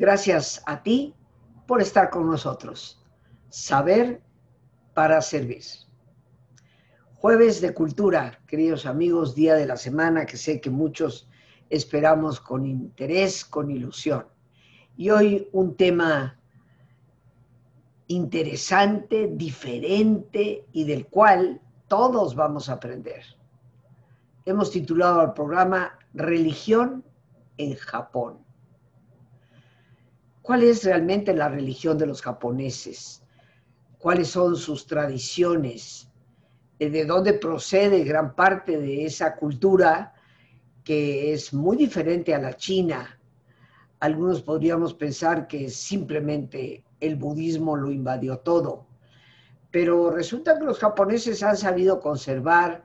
Gracias a ti por estar con nosotros. Saber para servir. Jueves de Cultura, queridos amigos, día de la semana que sé que muchos esperamos con interés, con ilusión. Y hoy un tema interesante, diferente y del cual todos vamos a aprender. Hemos titulado al programa Religión en Japón. ¿Cuál es realmente la religión de los japoneses? ¿Cuáles son sus tradiciones? ¿De dónde procede gran parte de esa cultura que es muy diferente a la China? Algunos podríamos pensar que simplemente el budismo lo invadió todo, pero resulta que los japoneses han sabido conservar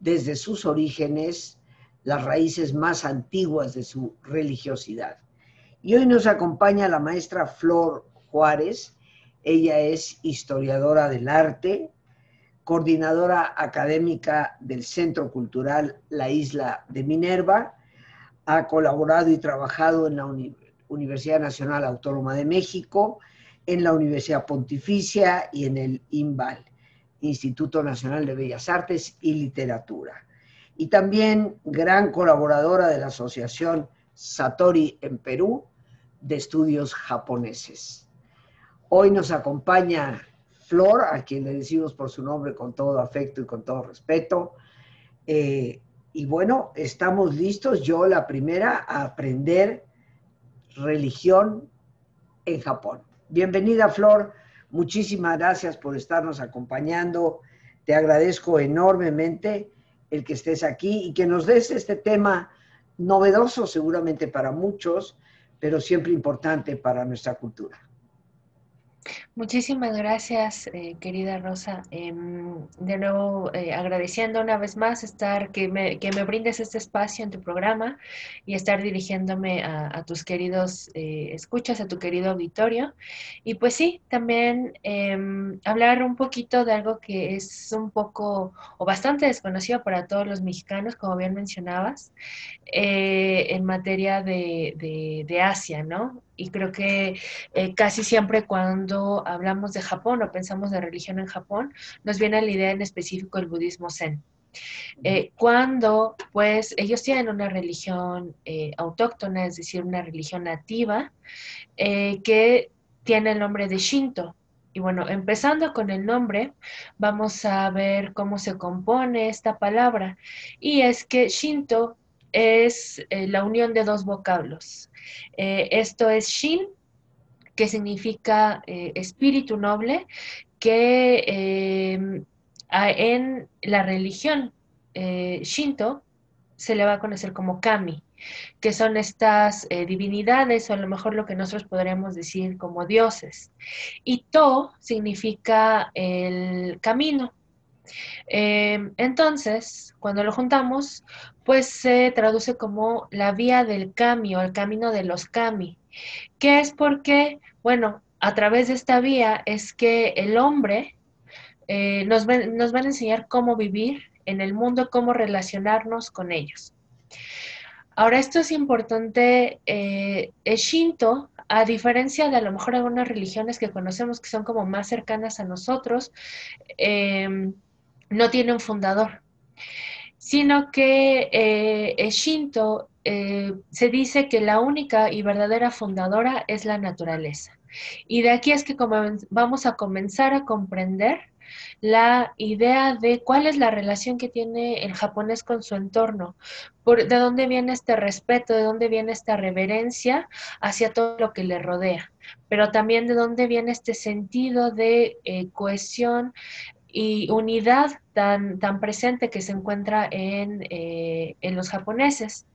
desde sus orígenes las raíces más antiguas de su religiosidad. Y hoy nos acompaña la maestra Flor Juárez. Ella es historiadora del arte, coordinadora académica del Centro Cultural La Isla de Minerva. Ha colaborado y trabajado en la Universidad Nacional Autónoma de México, en la Universidad Pontificia y en el INVAL, Instituto Nacional de Bellas Artes y Literatura. Y también gran colaboradora de la Asociación Satori en Perú, de Estudios Japoneses. Hoy nos acompaña Flor, a quien le decimos por su nombre con todo afecto y con todo respeto. Eh, y bueno, estamos listos, yo la primera, a aprender religión en Japón. Bienvenida, Flor. Muchísimas gracias por estarnos acompañando. Te agradezco enormemente el que estés aquí y que nos des este tema novedoso seguramente para muchos, pero siempre importante para nuestra cultura. Muchísimas gracias, eh, querida Rosa. Em, de nuevo, eh, agradeciendo una vez más estar, que me, que me, brindes este espacio en tu programa y estar dirigiéndome a, tus queridos eh, escuchas, a tu querido auditorio. Y pues sí, también em, hablar un poquito de algo que es un poco o bastante desconocido para todos los mexicanos, como bien mencionabas, en materia de, de, de Asia, ¿no? Y creo que eh, casi siempre cuando hablamos de Japón o pensamos de religión en Japón, nos viene la idea en específico el budismo zen. Eh, cuando pues ellos tienen una religión eh, autóctona, es decir, una religión nativa, que tiene el nombre de Shinto. Y bueno, empezando con el nombre, vamos a ver cómo se compone esta palabra. Y es que Shinto es la unión de dos vocablos. Eh, esto es Shin, que significa eh, espíritu noble, que eh, en la religión Shinto se le va a conocer como Kami, que son estas divinidades, o a lo mejor lo que nosotros podríamos decir como dioses. Y To significa el camino. Entonces, cuando lo juntamos, pues se traduce como la vía del kami o el camino de los kami, que es porque, bueno, a través de esta vía es que el hombre eh, nos, nos van a enseñar cómo vivir en el mundo, cómo relacionarnos con ellos. Ahora, esto es importante, eh, el Shinto, a diferencia de a lo mejor algunas religiones que conocemos que son como más cercanas a nosotros, eh, no tiene un fundador sino que eh, Shinto eh, se dice que la única y verdadera fundadora es la naturaleza. Y de aquí es que vamos a comenzar a comprender la idea de cuál es la relación que tiene el japonés con su entorno, de dónde viene este respeto, de dónde viene esta reverencia hacia todo lo que le rodea, pero también de dónde viene este sentido de eh, cohesión y unidad tan, tan presente que se encuentra en, eh, los japoneses.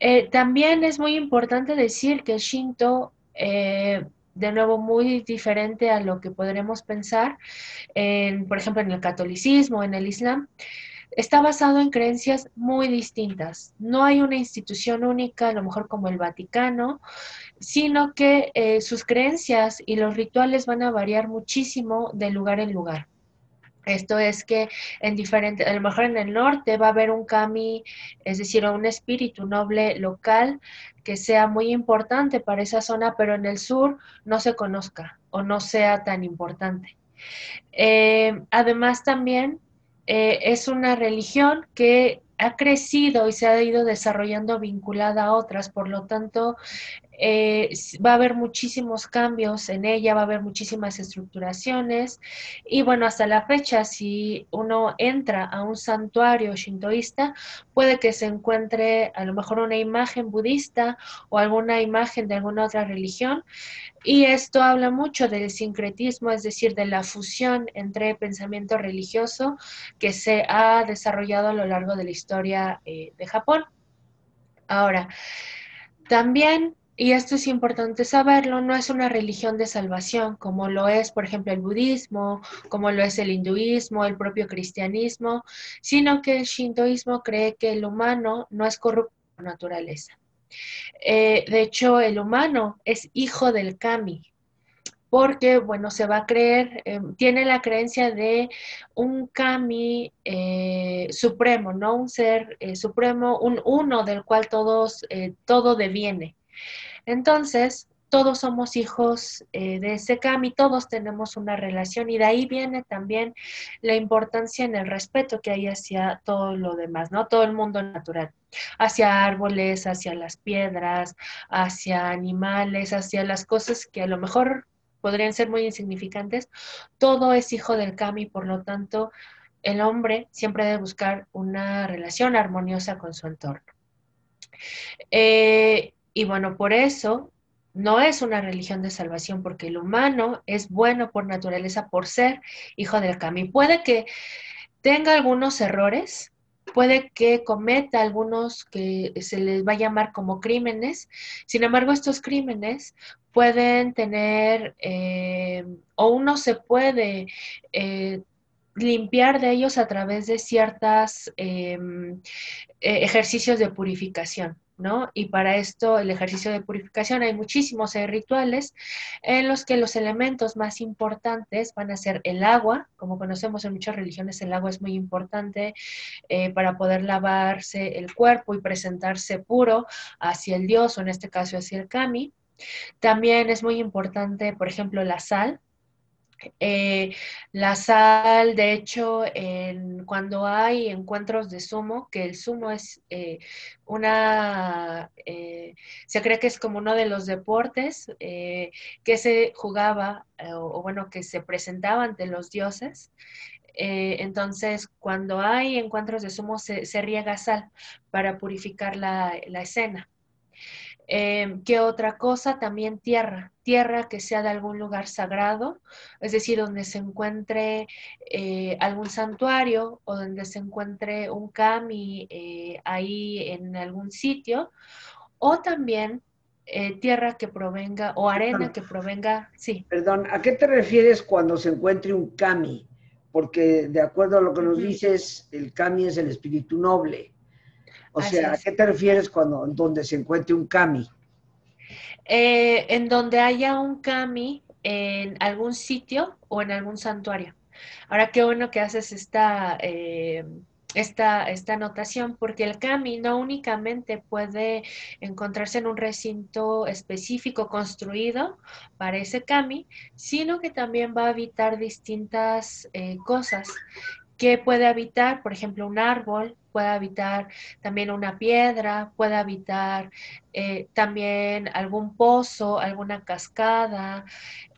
Eh, también es muy importante decir que el Shinto, eh, de nuevo, muy diferente a lo que podremos pensar, en, por ejemplo, en el catolicismo, en el islam, está basado en creencias muy distintas. No hay una institución única, a lo mejor como el Vaticano, sino que sus creencias y los rituales van a variar muchísimo de lugar en lugar. Esto es que en diferente, a lo mejor en el norte va a haber un kami, es decir, un espíritu noble local que sea muy importante para esa zona, pero en el sur no se conozca o no sea tan importante. Eh, además también eh, es una religión que ha crecido y se ha ido desarrollando vinculada a otras, por lo tanto, eh, va a haber muchísimos cambios en ella, va a haber muchísimas estructuraciones y bueno, hasta la fecha, si uno entra a un santuario shintoísta, puede que se encuentre a lo mejor una imagen budista o alguna imagen de alguna otra religión y esto habla mucho del sincretismo, es decir, de la fusión entre pensamiento religioso que se ha desarrollado a lo largo de la historia eh, de Japón. Ahora, también y esto es importante saberlo, no es una religión de salvación como lo es, por ejemplo, el budismo, como lo es el hinduismo, el propio cristianismo, sino que el shintoísmo cree que el humano no es corrupto por naturaleza. Eh, de hecho, el humano es hijo del kami, porque, bueno, se va a creer, eh, tiene la creencia de un kami eh, supremo, ¿no? Un ser supremo, un uno del cual todos, todo deviene. Entonces, todos somos hijos eh, de ese kami, todos tenemos una relación y de ahí viene también la importancia en el respeto que hay hacia todo lo demás, ¿no? Todo el mundo natural, hacia árboles, hacia las piedras, hacia animales, hacia las cosas que a lo mejor podrían ser muy insignificantes. Todo es hijo del kami, por lo tanto, el hombre siempre debe buscar una relación armoniosa con su entorno. Eh, y bueno, por eso no es una religión de salvación, porque el humano es bueno por naturaleza, por ser hijo del Kami. Puede que tenga algunos errores, puede que cometa algunos que se les va a llamar como crímenes. Sin embargo, estos crímenes pueden tener, eh, o uno se puede eh, limpiar de ellos a través de ciertos em, eh, ejercicios de purificación. ¿No? Y para esto, el ejercicio de purificación, hay muchísimos rituales en los que los elementos más importantes van a ser el agua, como conocemos en muchas religiones, el agua es muy importante eh, para poder lavarse el cuerpo y presentarse puro hacia el dios, o en este caso hacia el kami. También es muy importante, por ejemplo, la sal, eh, la sal, de hecho, en, cuando hay encuentros de sumo, que el sumo es eh, una, eh, se cree que es como uno de los deportes que se jugaba, o, bueno, que se presentaba ante los dioses. entonces, cuando hay encuentros de sumo, se, riega sal para purificar la escena. Em, ¿Qué otra cosa? También tierra, tierra que sea de algún lugar sagrado, es decir, donde se encuentre eh, algún santuario o donde se encuentre un kami eh, ahí en algún sitio, o también eh, tierra que provenga o arena que provenga, sí. Perdón, ¿a qué te refieres cuando se encuentre un kami? Porque de acuerdo a lo que nos dices, el kami es el espíritu noble. O sea, ¿a qué te refieres cuando donde se encuentre un kami? Eh, en donde haya un kami en algún sitio o en algún santuario. Ahora, qué bueno que haces esta, eh, esta, esta anotación, porque el kami no únicamente puede encontrarse en un recinto específico construido para ese kami, sino que también va a habitar distintas eh, cosas que puede habitar, por ejemplo, un árbol, puede habitar también una piedra, puede habitar eh, también algún pozo, alguna cascada.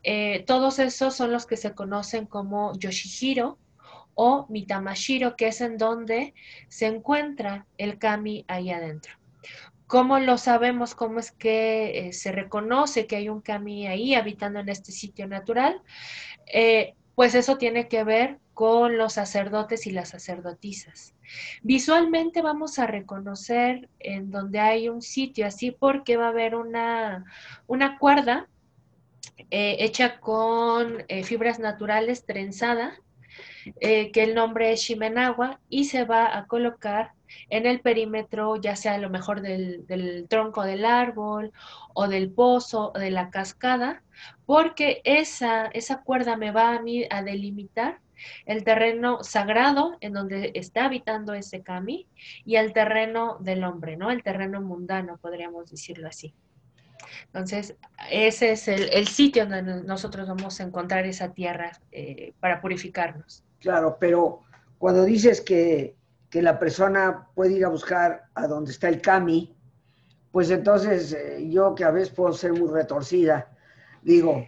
Eh, todos esos son los que se conocen como Yoshihiro o Mitamashiro, que es en donde se encuentra el kami ahí adentro. ¿Cómo lo sabemos? ¿Cómo es que eh, se reconoce que hay un kami ahí habitando en este sitio natural? pues eso tiene que ver con los sacerdotes y las sacerdotisas. Visualmente vamos a reconocer en donde hay un sitio así porque va a haber una, una cuerda eh, hecha con eh, fibras naturales trenzada, eh, que el nombre es Shimenawa, y se va a colocar en el perímetro, ya sea a lo mejor del, del, tronco del árbol o del pozo o de la cascada, porque esa, esa cuerda me va a a delimitar el terreno sagrado en donde está habitando ese kami y el terreno del hombre, ¿no? El terreno mundano, podríamos decirlo así. Entonces, ese es el, sitio donde nosotros vamos a encontrar esa tierra eh, para purificarnos. Claro, pero cuando dices que, la persona puede ir a buscar a donde está el kami, pues entonces eh, yo que a veces puedo ser muy retorcida, digo,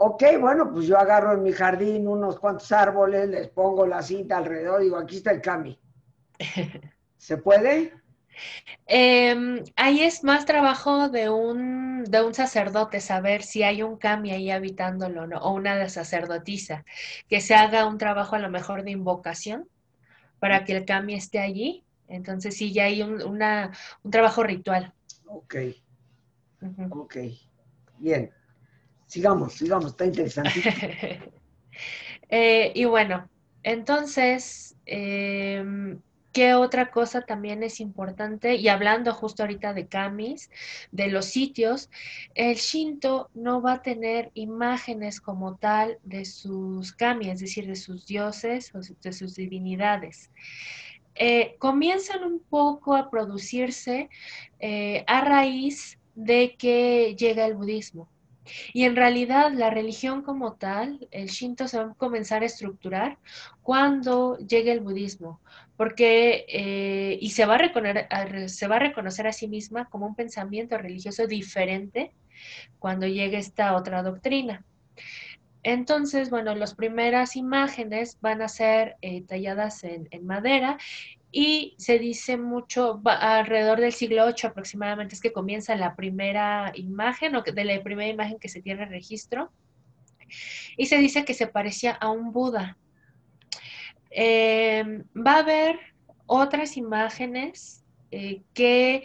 ok, bueno, pues yo agarro en mi jardín unos cuantos árboles, les pongo la cinta alrededor, digo, aquí está el kami. ¿Se puede? Em, ahí es más trabajo de un, de un sacerdote saber si hay un kami ahí habitándolo ¿no? o una de sacerdotisa, que se haga un trabajo a lo mejor de invocación para que el kami esté allí. Entonces sí, ya hay un, una, un trabajo ritual. Ok. Ok. Bien. Sigamos, sigamos, está interesante. Eh, y bueno, entonces, em, ¿Qué otra cosa también es importante? Y hablando justo ahorita de kamis, de los sitios, el Shinto no va a tener imágenes como tal de sus kami, es decir, de sus dioses o de sus divinidades. Eh, comienzan un poco a producirse eh, a raíz de que llega el budismo. Y en realidad la religión como tal, el Shinto se va a comenzar a estructurar cuando llegue el budismo, porque eh, y se va, a reconocer, se va a reconocer a sí misma como un pensamiento religioso diferente cuando llegue esta otra doctrina. Entonces, bueno, las primeras imágenes van a ser eh, talladas en, en, madera y se dice mucho, alrededor del siglo VIII aproximadamente, es que comienza la primera imagen o de la primera imagen que se tiene registro. Y se dice que se parecía a un Buda. Eh, va a haber otras imágenes eh, que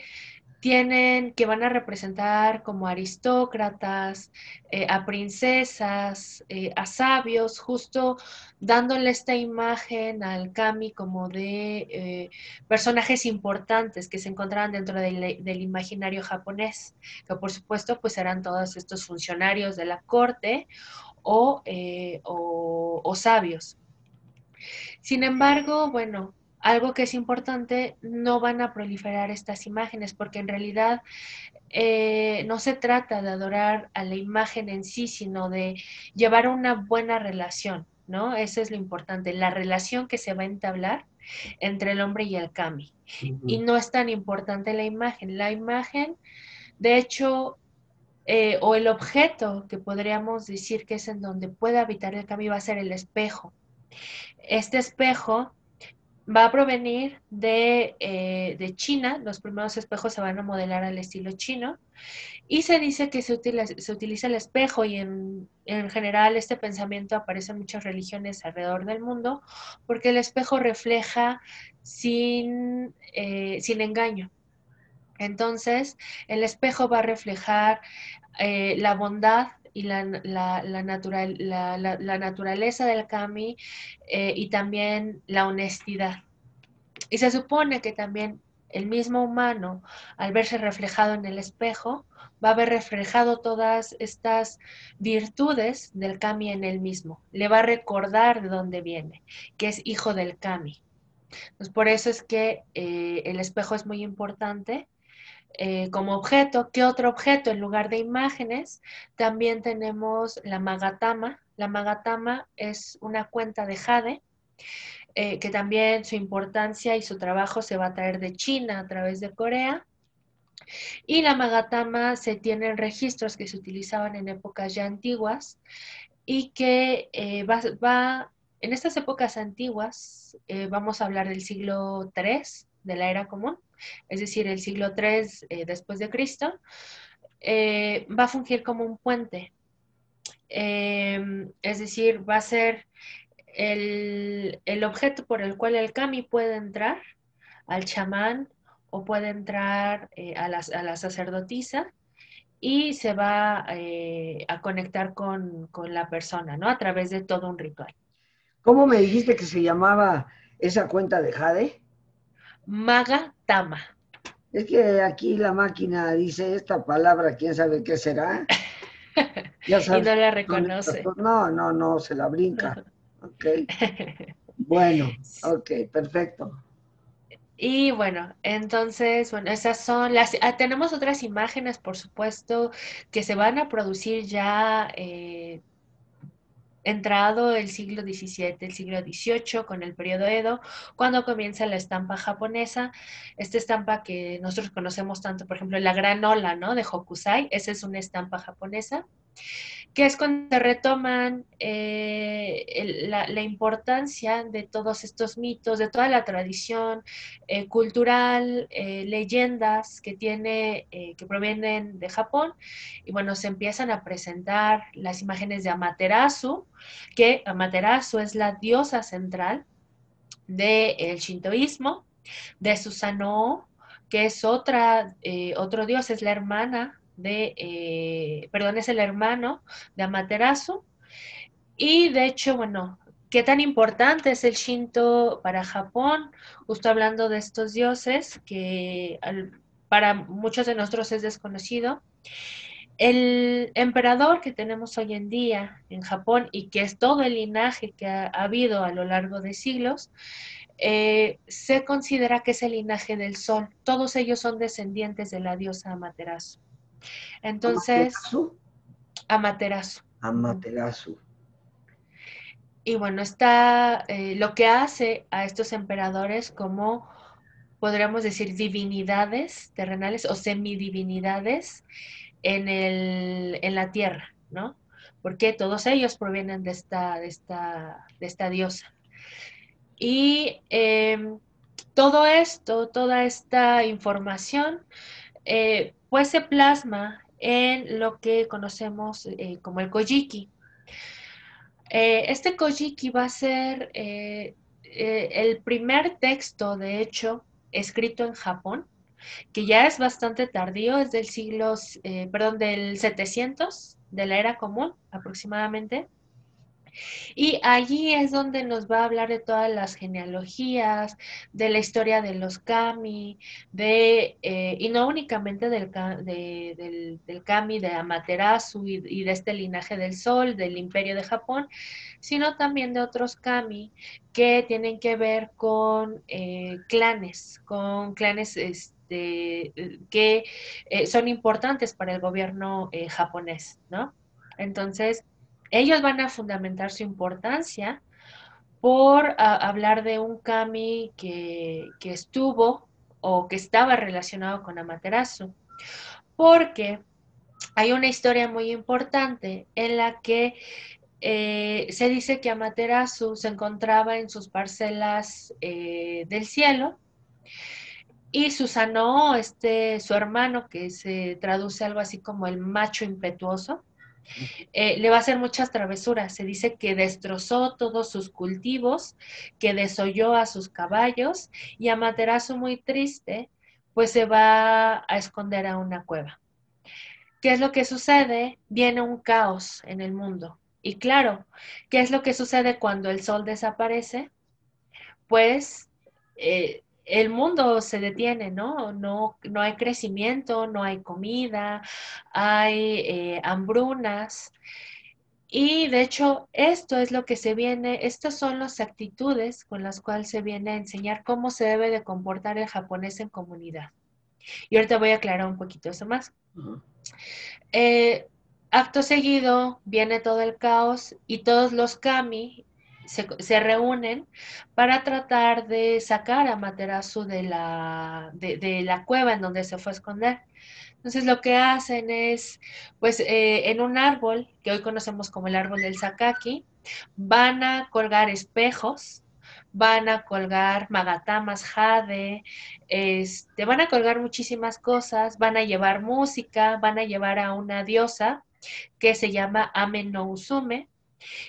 tienen, que van a representar como aristócratas, eh, a princesas, eh, a sabios, justo dándole esta imagen al kami como de eh, personajes importantes que se encontraban dentro del, imaginario japonés, que por supuesto pues eran todos estos funcionarios de la corte o, o sabios. Sin embargo, bueno, algo que es importante, no van a proliferar estas imágenes porque en realidad eh, no se trata de adorar a la imagen en sí, sino de llevar una buena relación, ¿no? Eso es lo importante, la relación que se va a entablar entre el hombre y el kami. Y no es tan importante la imagen. La imagen, de hecho, eh, o el objeto que podríamos decir que es en donde puede habitar el kami va a ser el espejo. Este espejo va a provenir eh, de, China, los primeros espejos se van a modelar al estilo chino, y se dice que se utiliza, se utiliza el espejo y en, general este pensamiento aparece en muchas religiones alrededor del mundo, porque el espejo refleja sin, eh, sin engaño. Entonces, el espejo va a reflejar eh, la bondad y la, natural, la, naturaleza del kami eh, y también la honestidad. Y se supone que también el mismo humano, al verse reflejado en el espejo, va a ver reflejado todas estas virtudes del kami en él mismo. Le va a recordar de dónde viene, que es hijo del kami. Pues por eso es que eh, el espejo es muy importante eh, como objeto. ¿Qué otro objeto? En lugar de imágenes, también tenemos la Magatama. La Magatama es una cuenta de jade, eh, que también su importancia y su trabajo se va a traer de China a través de Corea. Y la Magatama se tienen registros que se utilizaban en épocas ya antiguas y que eh, va, en estas épocas antiguas, vamos a hablar del siglo III de la era común, es decir, el siglo III eh, después de Cristo, eh, va a fungir como un puente. Em, es decir, va a ser el, objeto por el cual el kami puede entrar al chamán o puede entrar eh, a, la, sacerdotisa y se va a conectar con, con, la persona, ¿no? A través de todo un ritual. ¿Cómo me dijiste que se llamaba esa cuenta de Jade? Magatama. Es que aquí la máquina dice esta palabra, quién sabe qué será. y no la reconoce. No, no, no, se la brinca. Ok. Bueno, ok, perfecto. Y bueno, entonces, bueno, esas son las... Ah, tenemos otras imágenes, por supuesto, que se van a producir ya eh, entrado el siglo XVII, el siglo XVIII, con el periodo Edo, cuando comienza la estampa japonesa. Esta estampa que nosotros conocemos tanto, por ejemplo, la gran ola, ¿no? De Hokusai, esa es una estampa japonesa que es cuando retoman eh, la, importancia de todos estos mitos, de toda la tradición eh, cultural, eh, leyendas que tiene, que provienen de Japón, y bueno, se empiezan a presentar las imágenes de Amaterasu, que Amaterasu es la diosa central del shintoísmo, de Susanoo, que es otra, otro dios, es la hermana de, eh, perdón, es el hermano de Amaterasu. Y de hecho, bueno, ¿qué tan importante es el Shinto para Japón? Justo hablando de estos dioses que para muchos de nosotros es desconocido. El emperador que tenemos hoy en día en Japón y que es todo el linaje que ha, habido a lo largo de siglos, eh, se considera que es el linaje del sol. Todos ellos son descendientes de la diosa Amaterasu. Entonces, Amaterasu. Amaterasu. Y bueno, está eh, lo que hace a estos emperadores como, podríamos decir, divinidades terrenales o semidivinidades en, el, en la tierra, ¿no? Porque todos ellos provienen de esta, de esta, de esta diosa. Y em, todo esto, toda esta información, eh, pues se plasma en lo que conocemos eh, como el Kojiki. Eh, este Kojiki va a ser eh, el primer texto, de hecho, escrito en Japón, que ya es bastante tardío, es del siglo, perdón, del 700, de la era común aproximadamente. Y allí es donde nos va a hablar de todas las genealogías, de la historia de los kami, de, eh, y no únicamente del, del, kami de Amaterasu y, de este linaje del sol, del imperio de Japón, sino también de otros kami que tienen que ver con eh, clanes, con clanes este, que eh, son importantes para el gobierno japonés, ¿no? Entonces, ellos van a fundamentar su importancia por hablar de un kami que, estuvo o que estaba relacionado con Amaterasu, porque hay una historia muy importante en la que eh, se dice que Amaterasu se encontraba en sus parcelas eh, del cielo y Susanoo, este, su hermano, que se traduce algo así como el macho impetuoso, eh, le va a hacer muchas travesuras. Se dice que destrozó todos sus cultivos, que desolló a sus caballos y Amaterasu muy triste, pues se va a esconder a una cueva. ¿Qué es lo que sucede? Viene un caos en el mundo. Y claro, ¿qué es lo que sucede cuando el sol desaparece? Pues eh, el mundo se detiene, ¿no? ¿no? No hay crecimiento, no hay comida, hay eh, hambrunas. Y de hecho, esto es lo que se viene, estas son las actitudes con las cuales se viene a enseñar cómo se debe de comportar el japonés en comunidad. Y ahorita voy a aclarar un poquito eso más. Eh, acto seguido viene todo el caos y todos los kami se, reúnen para tratar de sacar a Materasu de la, de, la cueva en donde se fue a esconder. Entonces lo que hacen es, pues eh, en un árbol, que hoy conocemos como el árbol del Sakaki, van a colgar espejos, van a colgar magatamas jade, este, van a colgar muchísimas cosas, van a llevar música, van a llevar a una diosa que se llama Ame no Usume,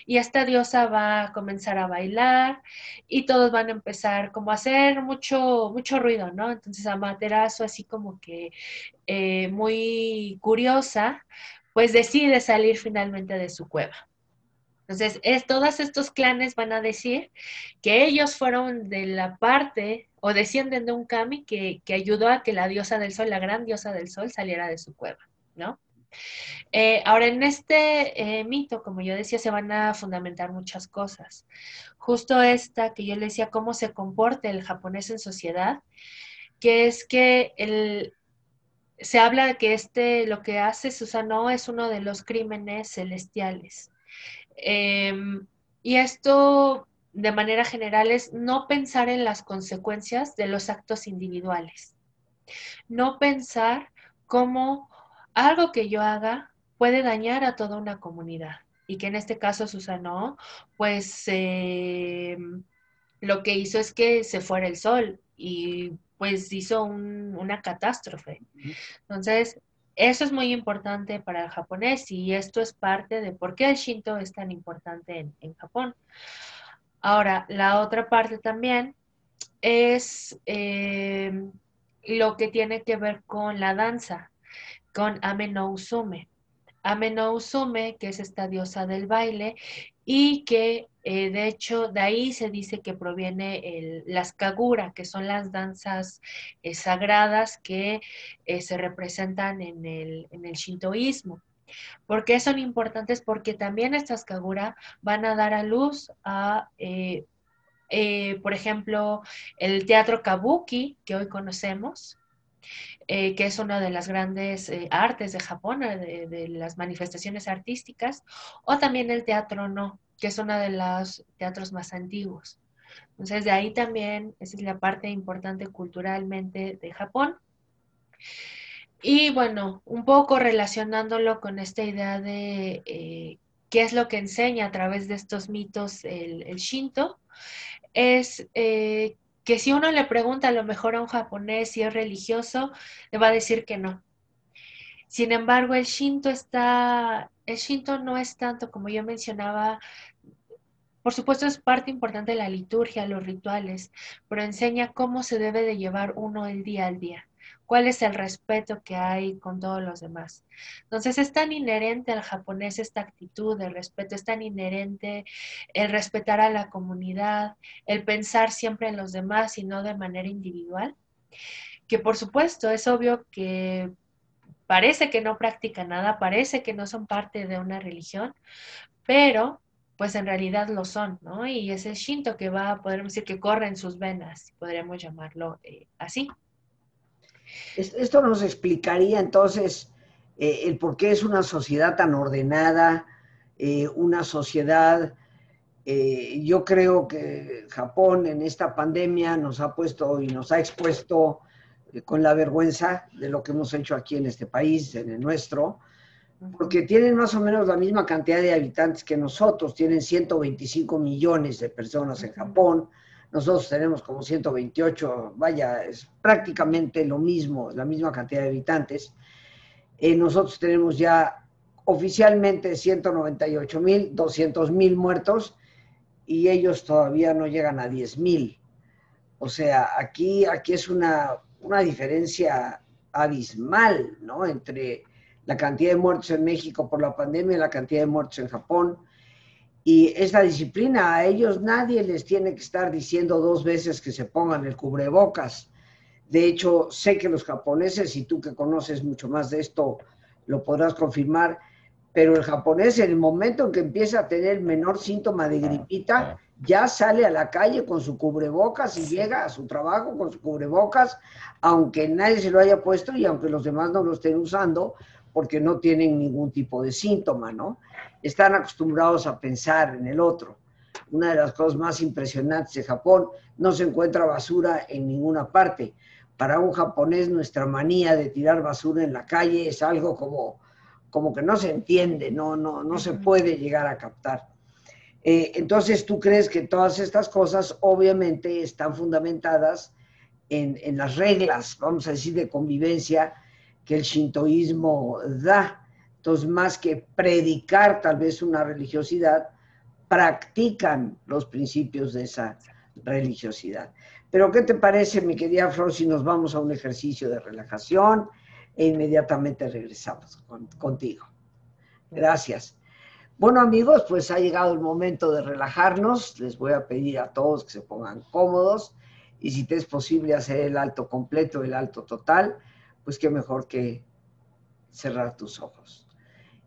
y esta diosa va a comenzar a bailar y todos van a empezar como a hacer mucho, mucho ruido, ¿no? Entonces Amaterasu, así como que eh, muy curiosa, pues decide salir finalmente de su cueva. Entonces, es, todos estos clanes van a decir que ellos fueron de la parte o descienden de un kami que, que ayudó a que la diosa del sol, la gran diosa del sol, saliera de su cueva, ¿no? Eh, ahora, en este eh, mito, como yo decía, se van a fundamentar muchas cosas. Justo esta que yo le decía, cómo se comporta el japonés en sociedad, que es que el, se habla de que este, lo que hace Susano es uno de los crímenes celestiales. Em, y esto, de manera general, es no pensar en las consecuencias de los actos individuales. No pensar cómo algo que yo haga puede dañar a toda una comunidad. Y que en este caso Susano, pues em, lo que hizo es que se fuera el sol y pues hizo una catástrofe. Entonces, eso es muy importante para el japonés y esto es parte de por qué el Shinto es tan importante en, Japón. Ahora, la otra parte también es eh, lo que tiene que ver con la danza, con Usume. Ame no Usume, que es esta diosa del baile, y que eh, de hecho de ahí se dice que proviene el, las kagura, que son las danzas eh, sagradas que eh, se representan en el, en el shintoísmo. ¿Por qué son importantes? Porque también estas kagura van a dar a luz a, por ejemplo, el teatro kabuki que hoy conocemos, eh, que es una de las grandes eh, artes de Japón, eh, de, las manifestaciones artísticas, o también el teatro no, que es uno de los teatros más antiguos. Entonces, de ahí también, esa es la parte importante culturalmente de Japón. Y bueno, un poco relacionándolo con esta idea de qué es lo que enseña a través de estos mitos el, el Shinto, es que si uno le pregunta a lo mejor a un japonés si es religioso, le va a decir que no. Sin embargo, el Shinto está, el Shinto no es tanto como yo mencionaba, por supuesto es parte importante de la liturgia, los rituales, pero enseña cómo se debe de llevar uno el día al día cuál es el respeto que hay con todos los demás. Entonces es tan inherente al japonés esta actitud de respeto, es tan inherente el respetar a la comunidad, el pensar siempre en los demás y no de manera individual, que por supuesto es obvio que parece que no practican nada, parece que no son parte de una religión, pero pues en realidad lo son, ¿no? Y es el Shinto que va, podemos decir que corre en sus venas, podríamos llamarlo eh, así. Esto nos explicaría entonces eh, el por qué es una sociedad tan ordenada, eh, una sociedad, eh, yo creo que Japón en esta pandemia nos ha puesto y nos ha expuesto con la vergüenza de lo que hemos hecho aquí en este país, en el nuestro, porque tienen más o menos la misma cantidad de habitantes que nosotros, tienen 125 millones de personas en Japón, nosotros tenemos como 128, vaya, es prácticamente lo mismo, la misma cantidad de habitantes. Eh, nosotros tenemos ya oficialmente 198 mil, 200 mil muertos y ellos todavía no llegan a 10 mil. O sea, aquí, aquí es una, una diferencia abismal, ¿no? Entre la cantidad de muertos en México por la pandemia y la cantidad de muertos en Japón. Y esta disciplina, a ellos nadie les tiene que estar diciendo dos veces que se pongan el cubrebocas. De hecho, sé que los japoneses, y tú que conoces mucho más de esto, lo podrás confirmar, pero el japonés en el momento en que empieza a tener menor síntoma de gripita, ya sale a la calle con su cubrebocas y llega a su trabajo con su cubrebocas, aunque nadie se lo haya puesto y aunque los demás no lo estén usando, porque no tienen ningún tipo de síntoma, ¿no? Están acostumbrados a pensar en el otro. Una de las cosas más impresionantes de Japón, no se encuentra basura en ninguna parte. Para un japonés nuestra manía de tirar basura en la calle es algo como, como que no se entiende, no, no, no se puede llegar a captar. Eh, entonces, ¿tú crees que todas estas cosas obviamente están fundamentadas en, en las reglas, vamos a decir, de convivencia que el shintoísmo da. Entonces, más que predicar tal vez una religiosidad, practican los principios de esa religiosidad. Pero, ¿qué te parece, mi querida Flor, si nos vamos a un ejercicio de relajación e inmediatamente regresamos contigo? Gracias. Bueno, amigos, pues ha llegado el momento de relajarnos. Les voy a pedir a todos que se pongan cómodos y si te es posible hacer el alto completo, el alto total pues qué mejor que cerrar tus ojos.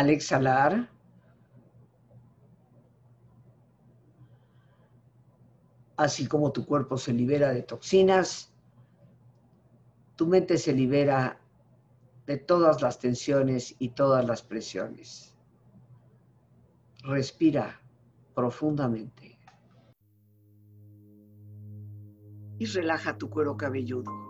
Al exhalar, así como tu cuerpo se libera de toxinas, tu mente se libera de todas las tensiones y todas las presiones. Respira profundamente. Y relaja tu cuero cabelludo.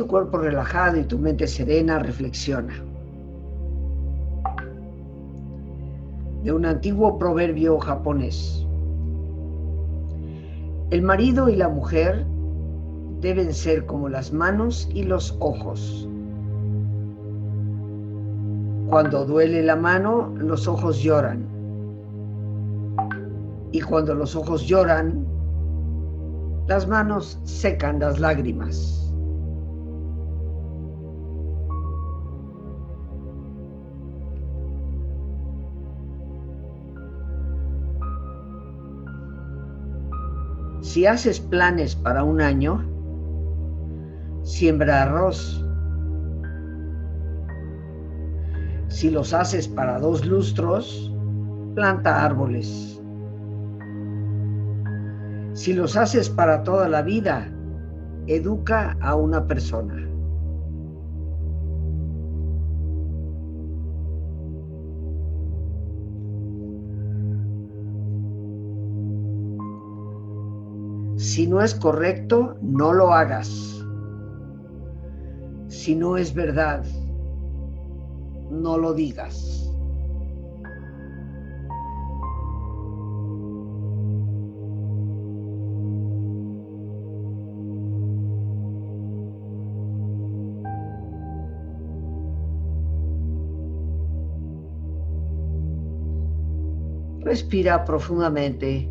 Tu cuerpo relajado y tu mente serena, reflexiona. De un antiguo proverbio japonés. El marido y la mujer deben ser como las manos y los ojos. Cuando duele la mano, los ojos lloran. Y cuando los ojos lloran, las manos secan las lágrimas. Si haces planes para un año, siembra arroz. Si los haces para dos lustros, planta árboles. Si los haces para toda la vida, educa a una persona. Si no es correcto, no lo hagas. Si no es verdad, no lo digas. Respira profundamente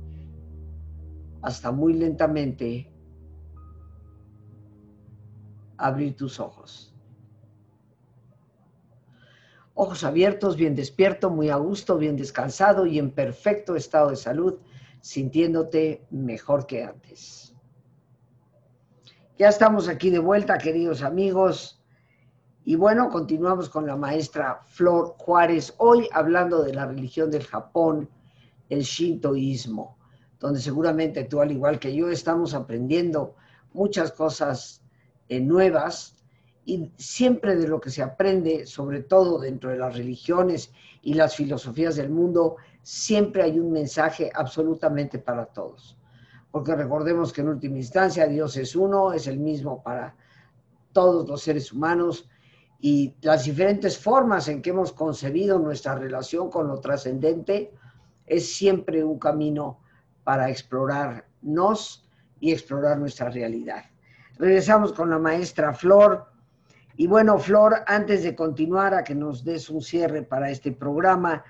hasta muy lentamente abrir tus ojos. Ojos abiertos, bien despierto, muy a gusto, bien descansado y en perfecto estado de salud, sintiéndote mejor que antes. Ya estamos aquí de vuelta, queridos amigos. Y bueno, continuamos con la maestra Flor Juárez, hoy hablando de la religión del Japón, el shintoísmo donde seguramente tú, al igual que yo, estamos aprendiendo muchas cosas eh, nuevas y siempre de lo que se aprende, sobre todo dentro de las religiones y las filosofías del mundo, siempre hay un mensaje absolutamente para todos. Porque recordemos que en última instancia Dios es uno, es el mismo para todos los seres humanos y las diferentes formas en que hemos concebido nuestra relación con lo trascendente es siempre un camino para explorarnos y explorar nuestra realidad. Regresamos con la maestra Flor. Y bueno, Flor, antes de continuar a que nos des un cierre para este programa,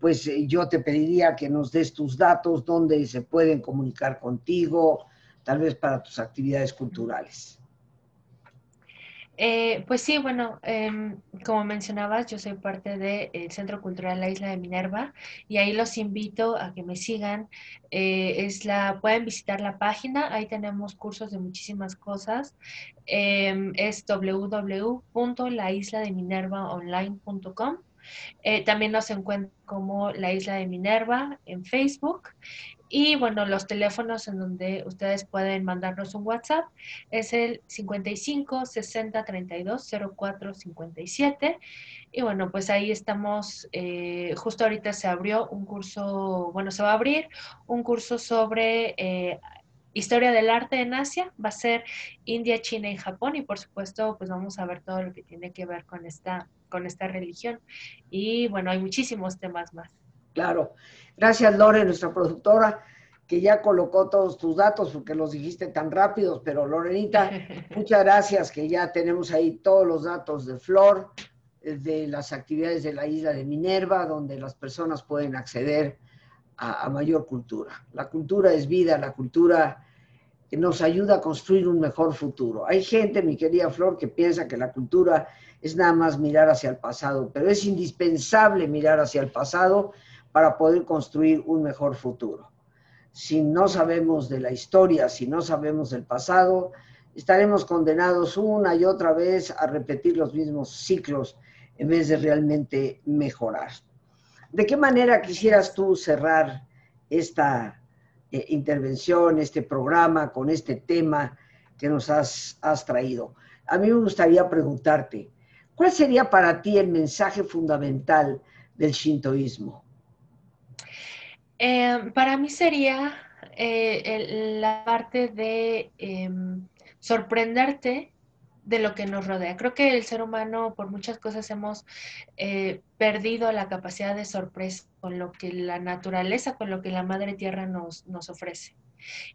pues eh, yo te pediría que nos des tus datos, dónde se pueden comunicar contigo, tal vez para tus actividades culturales. Eh, pues sí, bueno, em, como mencionabas, yo soy parte del Centro Cultural La Isla de Minerva y ahí los invito a que me sigan. Eh, es la, pueden visitar la página, ahí tenemos cursos de muchísimas cosas. Em, es www.laislademinervaonline.com. Eh, también nos encuentran como La Isla de Minerva en Facebook Y bueno, los teléfonos en donde ustedes pueden mandarnos un WhatsApp es el 55 60 32 04 57. Y bueno, pues ahí estamos, eh, justo ahorita se abrió un curso, bueno, se va a abrir un curso sobre eh, historia del arte en Asia, va a ser India, China y Japón y por supuesto pues vamos a ver todo lo que tiene que ver con esta, con esta religión. Y bueno, hay muchísimos temas más. Claro. Gracias, Lore, nuestra productora, que ya colocó todos tus datos porque los dijiste tan rápidos, pero Lorenita, muchas gracias, que ya tenemos ahí todos los datos de Flor, de las actividades de la isla de Minerva, donde las personas pueden acceder a, a mayor cultura. La cultura es vida, la cultura nos ayuda a construir un mejor futuro. Hay gente, mi querida Flor, que piensa que la cultura es nada más mirar hacia el pasado, pero es indispensable mirar hacia el pasado para poder construir un mejor futuro. Si no sabemos de la historia, si no sabemos del pasado, estaremos condenados una y otra vez a repetir los mismos ciclos en vez de realmente mejorar. ¿De qué manera quisieras tú cerrar esta eh, intervención, este programa con este tema que nos has, has traído? A mí me gustaría preguntarte, ¿cuál sería para ti el mensaje fundamental del shintoísmo? Eh, para mí sería eh, la parte de em, sorprenderte de lo que nos rodea. Creo que el ser humano por muchas cosas hemos eh, perdido la capacidad de sorpresa con lo que la naturaleza, con lo que la madre tierra nos, nos ofrece.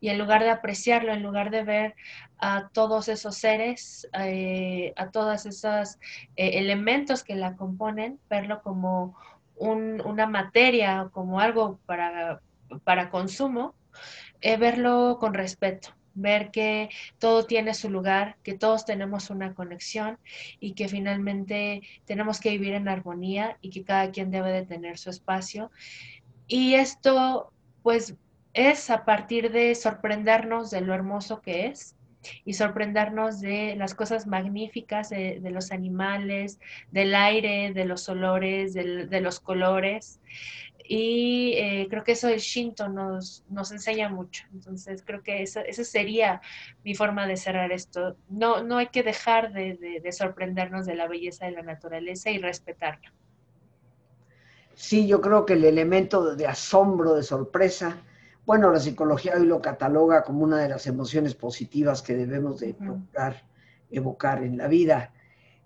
Y en lugar de apreciarlo, en lugar de ver a todos esos seres, a todos esos elementos que la componen, verlo como una materia como algo para, para consumo, eh, verlo con respeto, ver que todo tiene su lugar, que todos tenemos una conexión y que finalmente tenemos que vivir en armonía y que cada quien debe de tener su espacio. Y esto pues es a partir de sorprendernos de lo hermoso que es y sorprendernos de las cosas magníficas de, los animales, del aire, de los olores, de, los colores. Y eh, creo que eso el Shinto nos, nos enseña mucho. Entonces creo que esa, sería mi forma de cerrar esto. No, no hay que dejar de, de sorprendernos de la belleza de la naturaleza y respetarla. Sí, yo creo que el elemento de asombro, de sorpresa, bueno, la psicología hoy lo cataloga como una de las emociones positivas que debemos de procurar evocar en la vida.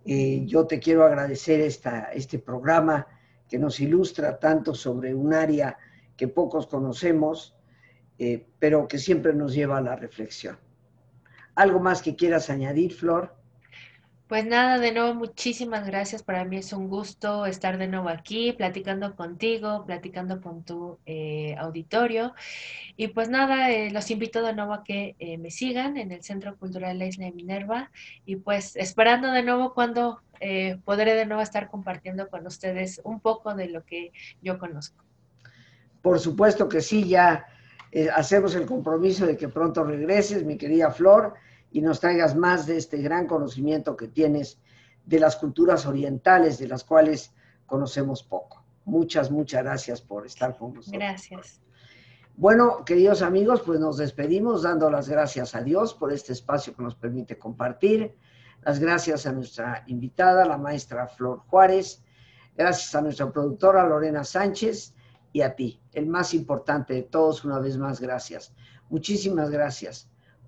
Eh, yo te quiero agradecer esta, este programa que nos ilustra tanto sobre un área que pocos conocemos, eh, pero que siempre nos lleva a la reflexión. ¿Algo más que quieras añadir, Flor? Pues nada, de nuevo muchísimas gracias. Para mí es un gusto estar de nuevo aquí, platicando contigo, platicando con tu eh, auditorio. Y pues nada, eh, los invito de nuevo a que eh, me sigan en el Centro Cultural La Isla de Minerva. Y pues esperando de nuevo cuando podré de nuevo estar compartiendo con ustedes un poco de lo que yo conozco. Por supuesto que sí, ya hacemos el compromiso de que pronto regreses, mi querida Flor y nos traigas más de este gran conocimiento que tienes de las culturas orientales, de las cuales conocemos poco. Muchas, muchas gracias por estar con nosotros. Gracias. Bueno, queridos amigos, pues nos despedimos dando las gracias a Dios por este espacio que nos permite compartir. Las gracias a nuestra invitada, la maestra Flor Juárez. Gracias a nuestra productora Lorena Sánchez y a ti, el más importante de todos, una vez más, gracias. Muchísimas gracias